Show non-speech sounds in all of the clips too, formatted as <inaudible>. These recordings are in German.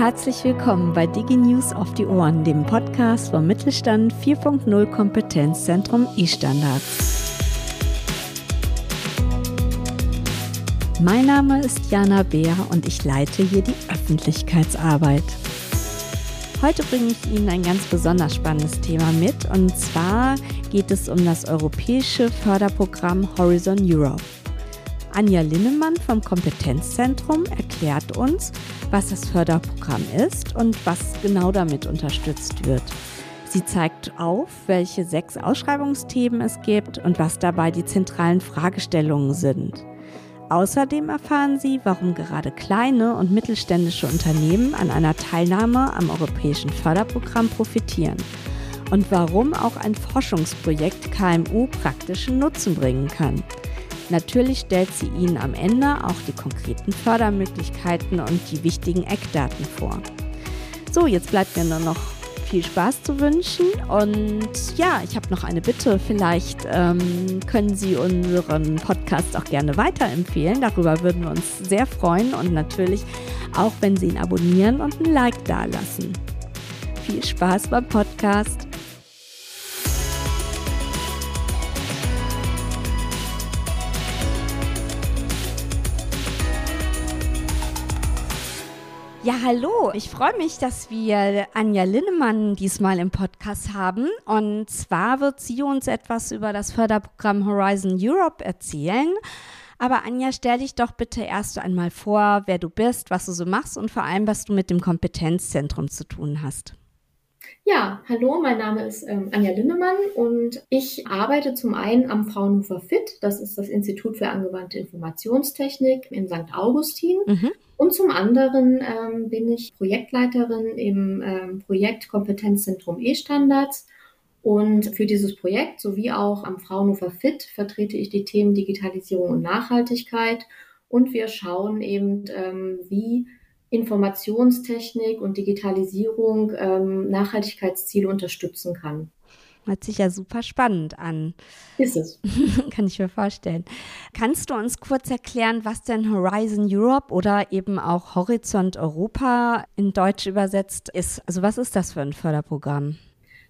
Herzlich willkommen bei DigiNews auf die Ohren, dem Podcast vom Mittelstand 4.0 Kompetenzzentrum E-Standards. Mein Name ist Jana Beer und ich leite hier die Öffentlichkeitsarbeit. Heute bringe ich Ihnen ein ganz besonders spannendes Thema mit und zwar geht es um das europäische Förderprogramm Horizon Europe. Anja Linnemann vom Kompetenzzentrum erklärt uns, was das Förderprogramm ist und was genau damit unterstützt wird. Sie zeigt auf, welche sechs Ausschreibungsthemen es gibt und was dabei die zentralen Fragestellungen sind. Außerdem erfahren Sie, warum gerade kleine und mittelständische Unternehmen an einer Teilnahme am europäischen Förderprogramm profitieren und warum auch ein Forschungsprojekt KMU praktischen Nutzen bringen kann. Natürlich stellt sie Ihnen am Ende auch die konkreten Fördermöglichkeiten und die wichtigen Eckdaten vor. So, jetzt bleibt mir nur noch viel Spaß zu wünschen. Und ja, ich habe noch eine Bitte. Vielleicht ähm, können Sie unseren Podcast auch gerne weiterempfehlen. Darüber würden wir uns sehr freuen. Und natürlich auch, wenn Sie ihn abonnieren und ein Like dalassen. Viel Spaß beim Podcast. Ja, hallo. Ich freue mich, dass wir Anja Linnemann diesmal im Podcast haben. Und zwar wird sie uns etwas über das Förderprogramm Horizon Europe erzählen. Aber Anja, stell dich doch bitte erst einmal vor, wer du bist, was du so machst und vor allem, was du mit dem Kompetenzzentrum zu tun hast. Ja, hallo, mein Name ist ähm, Anja Linnemann und ich arbeite zum einen am Fraunhofer FIT, das ist das Institut für angewandte Informationstechnik in St. Augustin. Mhm. Und zum anderen ähm, bin ich Projektleiterin im ähm, Projekt Kompetenzzentrum E-Standards. Und für dieses Projekt sowie auch am Fraunhofer FIT vertrete ich die Themen Digitalisierung und Nachhaltigkeit. Und wir schauen eben, ähm, wie Informationstechnik und Digitalisierung ähm, Nachhaltigkeitsziele unterstützen kann. Hört sich ja super spannend an. Ist es. <laughs> Kann ich mir vorstellen. Kannst du uns kurz erklären, was denn Horizon Europe oder eben auch Horizont Europa in Deutsch übersetzt ist? Also was ist das für ein Förderprogramm?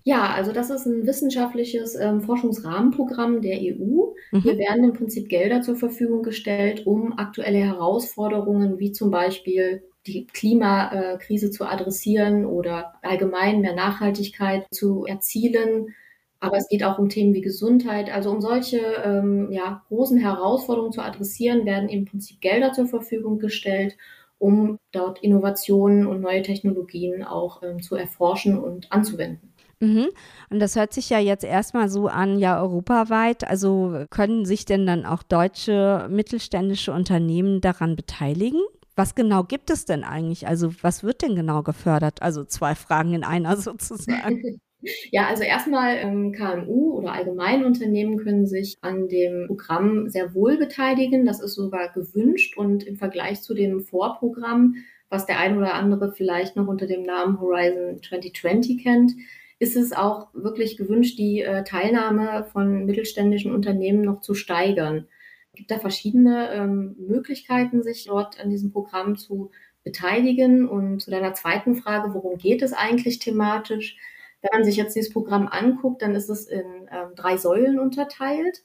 Ja, also das ist ein wissenschaftliches ähm, Forschungsrahmenprogramm der EU. Mhm. Hier werden im Prinzip Gelder zur Verfügung gestellt, um aktuelle Herausforderungen wie zum Beispiel die Klimakrise zu adressieren oder allgemein mehr Nachhaltigkeit zu erzielen. Aber es geht auch um Themen wie Gesundheit. Also um solche ähm, ja, großen Herausforderungen zu adressieren, werden im Prinzip Gelder zur Verfügung gestellt, um dort Innovationen und neue Technologien auch ähm, zu erforschen und anzuwenden. Mhm. Und das hört sich ja jetzt erstmal so an, ja, europaweit. Also können sich denn dann auch deutsche mittelständische Unternehmen daran beteiligen? Was genau gibt es denn eigentlich? Also was wird denn genau gefördert? Also zwei Fragen in einer <laughs> sozusagen. <laughs> Ja, also erstmal ähm, KMU oder Allgemeinunternehmen können sich an dem Programm sehr wohl beteiligen. Das ist sogar gewünscht und im Vergleich zu dem Vorprogramm, was der ein oder andere vielleicht noch unter dem Namen Horizon 2020 kennt, ist es auch wirklich gewünscht, die äh, Teilnahme von mittelständischen Unternehmen noch zu steigern. Gibt da verschiedene ähm, Möglichkeiten, sich dort an diesem Programm zu beteiligen. Und zu deiner zweiten Frage, worum geht es eigentlich thematisch? Wenn man sich jetzt dieses Programm anguckt, dann ist es in ähm, drei Säulen unterteilt.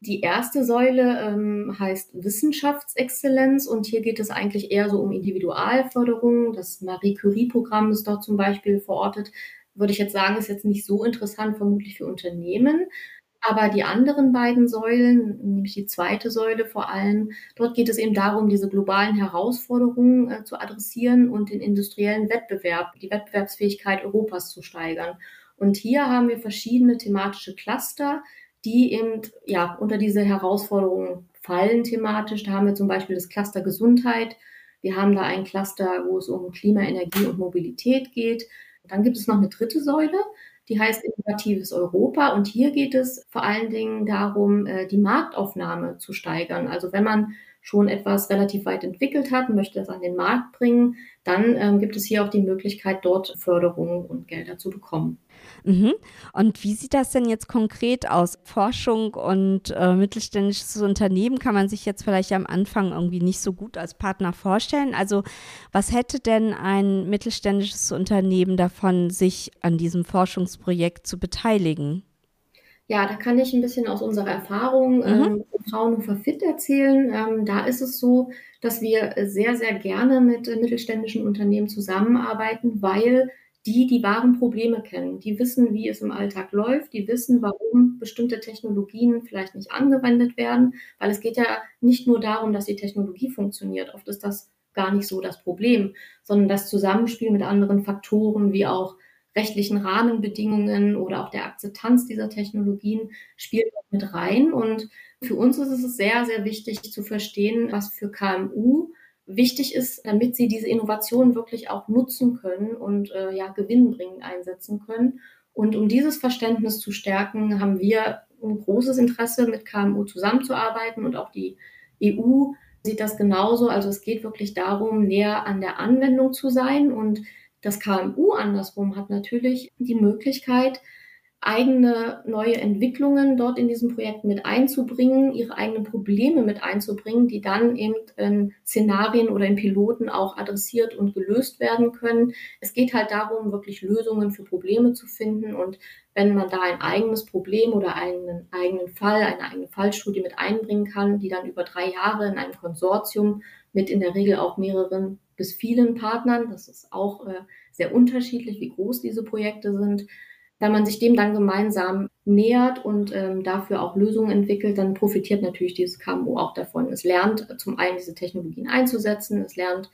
Die erste Säule ähm, heißt Wissenschaftsexzellenz und hier geht es eigentlich eher so um Individualförderung. Das Marie Curie-Programm ist dort zum Beispiel verortet. Würde ich jetzt sagen, ist jetzt nicht so interessant vermutlich für Unternehmen. Aber die anderen beiden Säulen, nämlich die zweite Säule vor allem, dort geht es eben darum, diese globalen Herausforderungen äh, zu adressieren und den industriellen Wettbewerb, die Wettbewerbsfähigkeit Europas zu steigern. Und hier haben wir verschiedene thematische Cluster, die eben ja unter diese Herausforderungen fallen thematisch. Da haben wir zum Beispiel das Cluster Gesundheit. Wir haben da ein Cluster, wo es um Klima, Energie und Mobilität geht. Dann gibt es noch eine dritte Säule, die heißt Innovatives Europa. Und hier geht es vor allen Dingen darum, äh, die Marktaufnahme zu steigern. Also wenn man schon etwas relativ weit entwickelt hat möchte das an den Markt bringen, dann ähm, gibt es hier auch die Möglichkeit, dort Förderungen und Gelder zu bekommen. Mhm. Und wie sieht das denn jetzt konkret aus? Forschung und äh, mittelständisches Unternehmen kann man sich jetzt vielleicht am Anfang irgendwie nicht so gut als Partner vorstellen. Also was hätte denn ein mittelständisches Unternehmen davon, sich an diesem Forschungsprojekt zu beteiligen? Ja, da kann ich ein bisschen aus unserer Erfahrung mhm. ähm, Fraunhofer Fit erzählen. Ähm, da ist es so, dass wir sehr, sehr gerne mit äh, mittelständischen Unternehmen zusammenarbeiten, weil die die wahren Probleme kennen. Die wissen, wie es im Alltag läuft. Die wissen, warum bestimmte Technologien vielleicht nicht angewendet werden, weil es geht ja nicht nur darum, dass die Technologie funktioniert. Oft ist das gar nicht so das Problem, sondern das Zusammenspiel mit anderen Faktoren wie auch rechtlichen Rahmenbedingungen oder auch der Akzeptanz dieser Technologien spielt mit rein. Und für uns ist es sehr, sehr wichtig zu verstehen, was für KMU wichtig ist, damit sie diese Innovationen wirklich auch nutzen können und äh, ja, gewinnbringend einsetzen können. Und um dieses Verständnis zu stärken, haben wir ein großes Interesse, mit KMU zusammenzuarbeiten und auch die EU sieht das genauso. Also es geht wirklich darum, näher an der Anwendung zu sein und das KMU andersrum hat natürlich die Möglichkeit, eigene neue Entwicklungen dort in diesem Projekt mit einzubringen, ihre eigenen Probleme mit einzubringen, die dann eben in Szenarien oder in Piloten auch adressiert und gelöst werden können. Es geht halt darum, wirklich Lösungen für Probleme zu finden und wenn man da ein eigenes Problem oder einen eigenen Fall, eine eigene Fallstudie mit einbringen kann, die dann über drei Jahre in einem Konsortium mit in der Regel auch mehreren bis vielen Partnern, das ist auch äh, sehr unterschiedlich, wie groß diese Projekte sind, wenn man sich dem dann gemeinsam nähert und ähm, dafür auch Lösungen entwickelt, dann profitiert natürlich dieses KMU auch davon. Es lernt zum einen diese Technologien einzusetzen, es lernt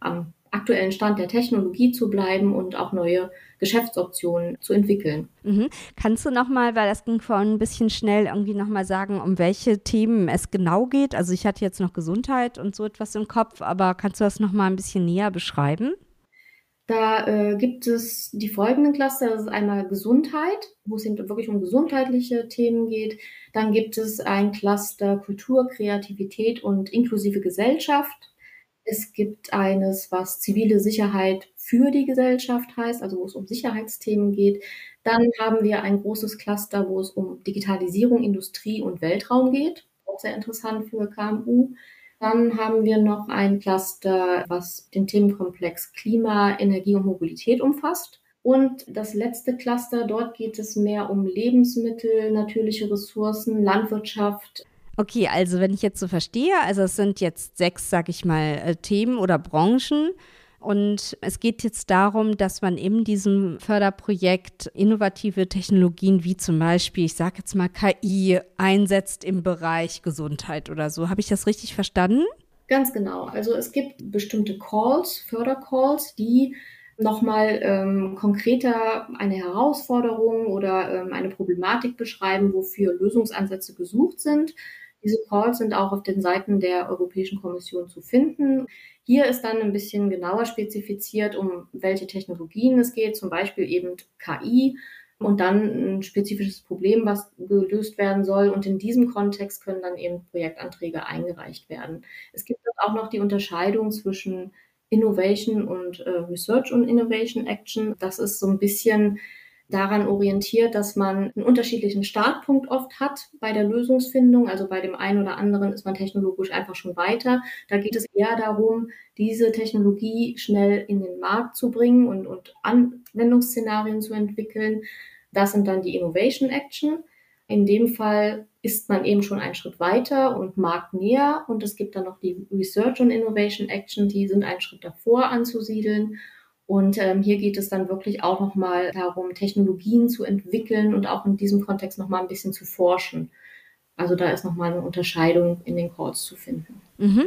am aktuellen Stand der Technologie zu bleiben und auch neue Geschäftsoptionen zu entwickeln. Mhm. Kannst du nochmal, weil das ging vorhin ein bisschen schnell, irgendwie nochmal sagen, um welche Themen es genau geht? Also ich hatte jetzt noch Gesundheit und so etwas im Kopf, aber kannst du das nochmal ein bisschen näher beschreiben? Da äh, gibt es die folgenden Cluster. Das ist einmal Gesundheit, wo es eben wirklich um gesundheitliche Themen geht. Dann gibt es ein Cluster Kultur, Kreativität und inklusive Gesellschaft. Es gibt eines, was zivile Sicherheit für die Gesellschaft heißt, also wo es um Sicherheitsthemen geht. Dann haben wir ein großes Cluster, wo es um Digitalisierung, Industrie und Weltraum geht. Auch sehr interessant für KMU. Dann haben wir noch ein Cluster, was den Themenkomplex Klima, Energie und Mobilität umfasst. Und das letzte Cluster, dort geht es mehr um Lebensmittel, natürliche Ressourcen, Landwirtschaft, Okay, also wenn ich jetzt so verstehe, also es sind jetzt sechs, sag ich mal, äh, Themen oder Branchen. Und es geht jetzt darum, dass man in diesem Förderprojekt innovative Technologien wie zum Beispiel, ich sage jetzt mal KI, einsetzt im Bereich Gesundheit oder so. Habe ich das richtig verstanden? Ganz genau. Also es gibt bestimmte Calls, Fördercalls, die nochmal ähm, konkreter eine Herausforderung oder ähm, eine Problematik beschreiben, wofür Lösungsansätze gesucht sind. Diese Calls sind auch auf den Seiten der Europäischen Kommission zu finden. Hier ist dann ein bisschen genauer spezifiziert, um welche Technologien es geht, zum Beispiel eben KI und dann ein spezifisches Problem, was gelöst werden soll. Und in diesem Kontext können dann eben Projektanträge eingereicht werden. Es gibt auch noch die Unterscheidung zwischen Innovation und äh, Research und Innovation Action. Das ist so ein bisschen daran orientiert, dass man einen unterschiedlichen Startpunkt oft hat bei der Lösungsfindung. Also bei dem einen oder anderen ist man technologisch einfach schon weiter. Da geht es eher darum, diese Technologie schnell in den Markt zu bringen und, und Anwendungsszenarien zu entwickeln. Das sind dann die Innovation Action. In dem Fall ist man eben schon einen Schritt weiter und marktnäher. Und es gibt dann noch die Research und Innovation Action, die sind einen Schritt davor anzusiedeln. Und ähm, hier geht es dann wirklich auch nochmal darum, Technologien zu entwickeln und auch in diesem Kontext nochmal ein bisschen zu forschen. Also da ist nochmal eine Unterscheidung in den Calls zu finden. Mhm.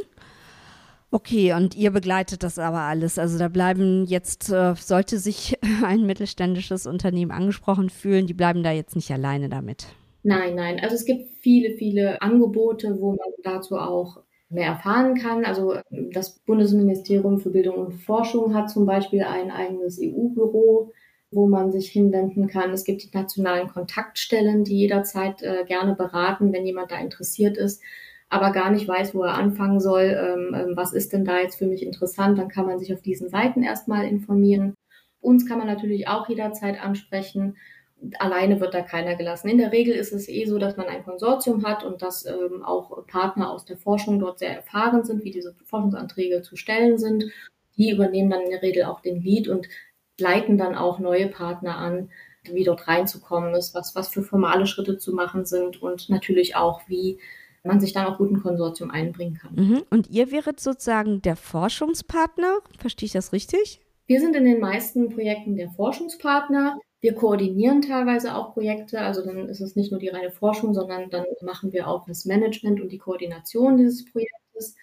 Okay, und ihr begleitet das aber alles. Also da bleiben jetzt, äh, sollte sich <laughs> ein mittelständisches Unternehmen angesprochen fühlen, die bleiben da jetzt nicht alleine damit. Nein, nein. Also es gibt viele, viele Angebote, wo man dazu auch mehr erfahren kann. Also das Bundesministerium für Bildung und Forschung hat zum Beispiel ein eigenes EU-Büro, wo man sich hinwenden kann. Es gibt die nationalen Kontaktstellen, die jederzeit äh, gerne beraten, wenn jemand da interessiert ist, aber gar nicht weiß, wo er anfangen soll. Ähm, ähm, was ist denn da jetzt für mich interessant? Dann kann man sich auf diesen Seiten erstmal informieren. Uns kann man natürlich auch jederzeit ansprechen. Alleine wird da keiner gelassen. In der Regel ist es eh so, dass man ein Konsortium hat und dass ähm, auch Partner aus der Forschung dort sehr erfahren sind, wie diese Forschungsanträge zu stellen sind. Die übernehmen dann in der Regel auch den Lead und leiten dann auch neue Partner an, wie dort reinzukommen ist, was, was für formale Schritte zu machen sind und natürlich auch, wie man sich dann auch gut ein Konsortium einbringen kann. Mhm. Und ihr wäret sozusagen der Forschungspartner, verstehe ich das richtig? Wir sind in den meisten Projekten der Forschungspartner. Wir koordinieren teilweise auch Projekte, also dann ist es nicht nur die reine Forschung, sondern dann machen wir auch das Management und die Koordination dieses Projektes.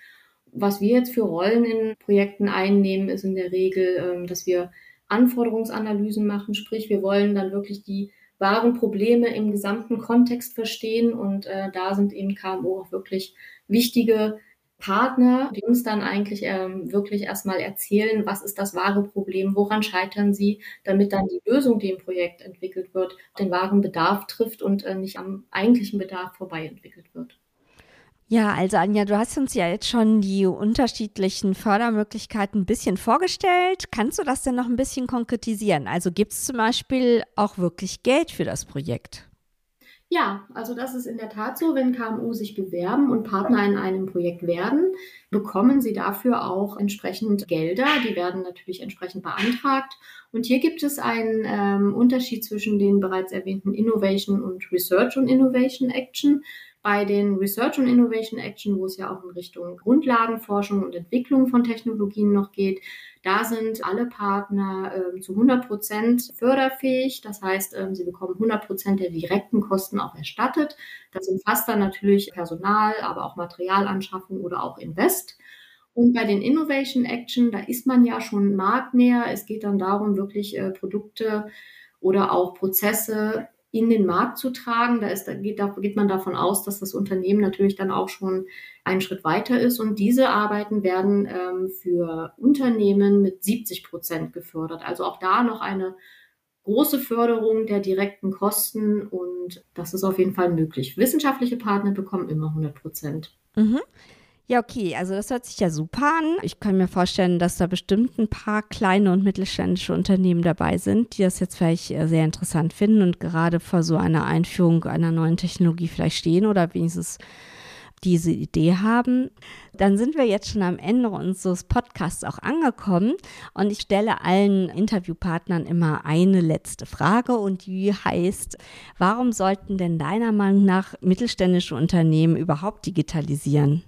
Was wir jetzt für Rollen in Projekten einnehmen, ist in der Regel, ähm, dass wir Anforderungsanalysen machen, sprich wir wollen dann wirklich die wahren Probleme im gesamten Kontext verstehen und äh, da sind eben KMO auch wirklich wichtige Partner, die uns dann eigentlich ähm, wirklich erstmal erzählen, was ist das wahre Problem, woran scheitern sie, damit dann die Lösung, die im Projekt entwickelt wird, den wahren Bedarf trifft und äh, nicht am eigentlichen Bedarf vorbei entwickelt wird. Ja, also Anja, du hast uns ja jetzt schon die unterschiedlichen Fördermöglichkeiten ein bisschen vorgestellt. Kannst du das denn noch ein bisschen konkretisieren? Also gibt es zum Beispiel auch wirklich Geld für das Projekt? Ja, also das ist in der Tat so, wenn KMU sich bewerben und Partner in einem Projekt werden, bekommen sie dafür auch entsprechend Gelder. Die werden natürlich entsprechend beantragt. Und hier gibt es einen ähm, Unterschied zwischen den bereits erwähnten Innovation und Research und Innovation Action. Bei den Research und Innovation Action, wo es ja auch in Richtung Grundlagenforschung und Entwicklung von Technologien noch geht, da sind alle Partner ähm, zu 100 Prozent förderfähig. Das heißt, ähm, sie bekommen 100 Prozent der direkten Kosten auch erstattet. Das umfasst dann natürlich Personal, aber auch Materialanschaffung oder auch Invest. Und bei den Innovation Action, da ist man ja schon marktnäher. Es geht dann darum, wirklich äh, Produkte oder auch Prozesse in den Markt zu tragen. Da, ist, da, geht, da geht man davon aus, dass das Unternehmen natürlich dann auch schon einen Schritt weiter ist. Und diese Arbeiten werden ähm, für Unternehmen mit 70 Prozent gefördert. Also auch da noch eine große Förderung der direkten Kosten und das ist auf jeden Fall möglich. Wissenschaftliche Partner bekommen immer 100 Prozent. Mhm. Ja, okay, also das hört sich ja super an. Ich kann mir vorstellen, dass da bestimmt ein paar kleine und mittelständische Unternehmen dabei sind, die das jetzt vielleicht äh, sehr interessant finden und gerade vor so einer Einführung einer neuen Technologie vielleicht stehen oder wenigstens diese Idee haben. Dann sind wir jetzt schon am Ende unseres Podcasts auch angekommen und ich stelle allen Interviewpartnern immer eine letzte Frage und die heißt, warum sollten denn deiner Meinung nach mittelständische Unternehmen überhaupt digitalisieren?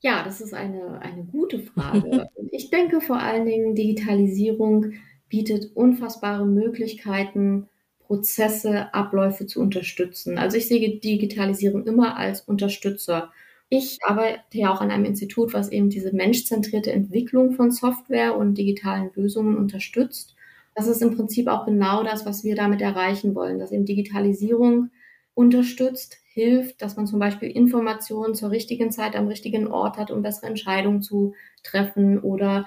Ja, das ist eine, eine gute Frage. <laughs> ich denke vor allen Dingen, Digitalisierung bietet unfassbare Möglichkeiten, Prozesse, Abläufe zu unterstützen. Also ich sehe Digitalisierung immer als Unterstützer. Ich arbeite ja auch an einem Institut, was eben diese menschzentrierte Entwicklung von Software und digitalen Lösungen unterstützt. Das ist im Prinzip auch genau das, was wir damit erreichen wollen, dass eben Digitalisierung unterstützt, hilft, dass man zum Beispiel Informationen zur richtigen Zeit am richtigen Ort hat, um bessere Entscheidungen zu treffen oder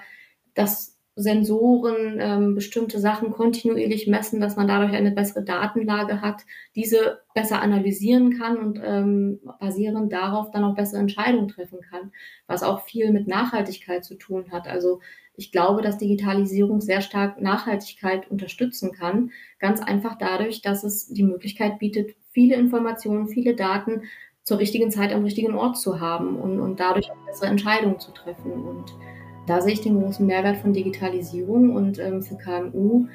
dass Sensoren ähm, bestimmte Sachen kontinuierlich messen, dass man dadurch eine bessere Datenlage hat, diese besser analysieren kann und ähm, basierend darauf dann auch bessere Entscheidungen treffen kann, was auch viel mit Nachhaltigkeit zu tun hat. Also ich glaube, dass Digitalisierung sehr stark Nachhaltigkeit unterstützen kann, ganz einfach dadurch, dass es die Möglichkeit bietet, viele Informationen, viele Daten zur richtigen Zeit am richtigen Ort zu haben und, und dadurch bessere Entscheidungen zu treffen. Und da sehe ich den großen Mehrwert von Digitalisierung und ähm, für KMU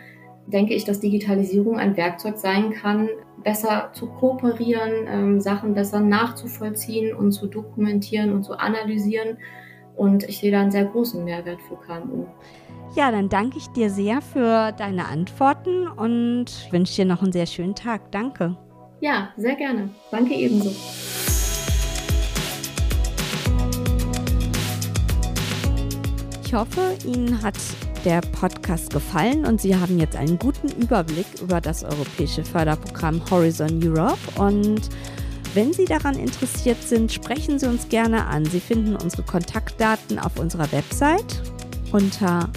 denke ich, dass Digitalisierung ein Werkzeug sein kann, besser zu kooperieren, ähm, Sachen besser nachzuvollziehen und zu dokumentieren und zu analysieren. Und ich sehe da einen sehr großen Mehrwert für KMU. Ja, dann danke ich dir sehr für deine Antworten und wünsche dir noch einen sehr schönen Tag. Danke. Ja, sehr gerne. Danke ebenso. Ich hoffe, Ihnen hat der Podcast gefallen und Sie haben jetzt einen guten Überblick über das europäische Förderprogramm Horizon Europe. Und wenn Sie daran interessiert sind, sprechen Sie uns gerne an. Sie finden unsere Kontaktdaten auf unserer Website unter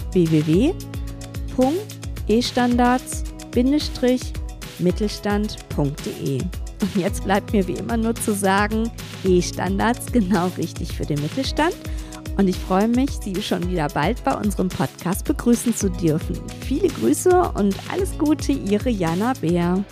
www.estandards-mittelstand.de. Und jetzt bleibt mir wie immer nur zu sagen, E-Standards genau richtig für den Mittelstand. Und ich freue mich, Sie schon wieder bald bei unserem Podcast begrüßen zu dürfen. Viele Grüße und alles Gute, Ihre Jana Bär.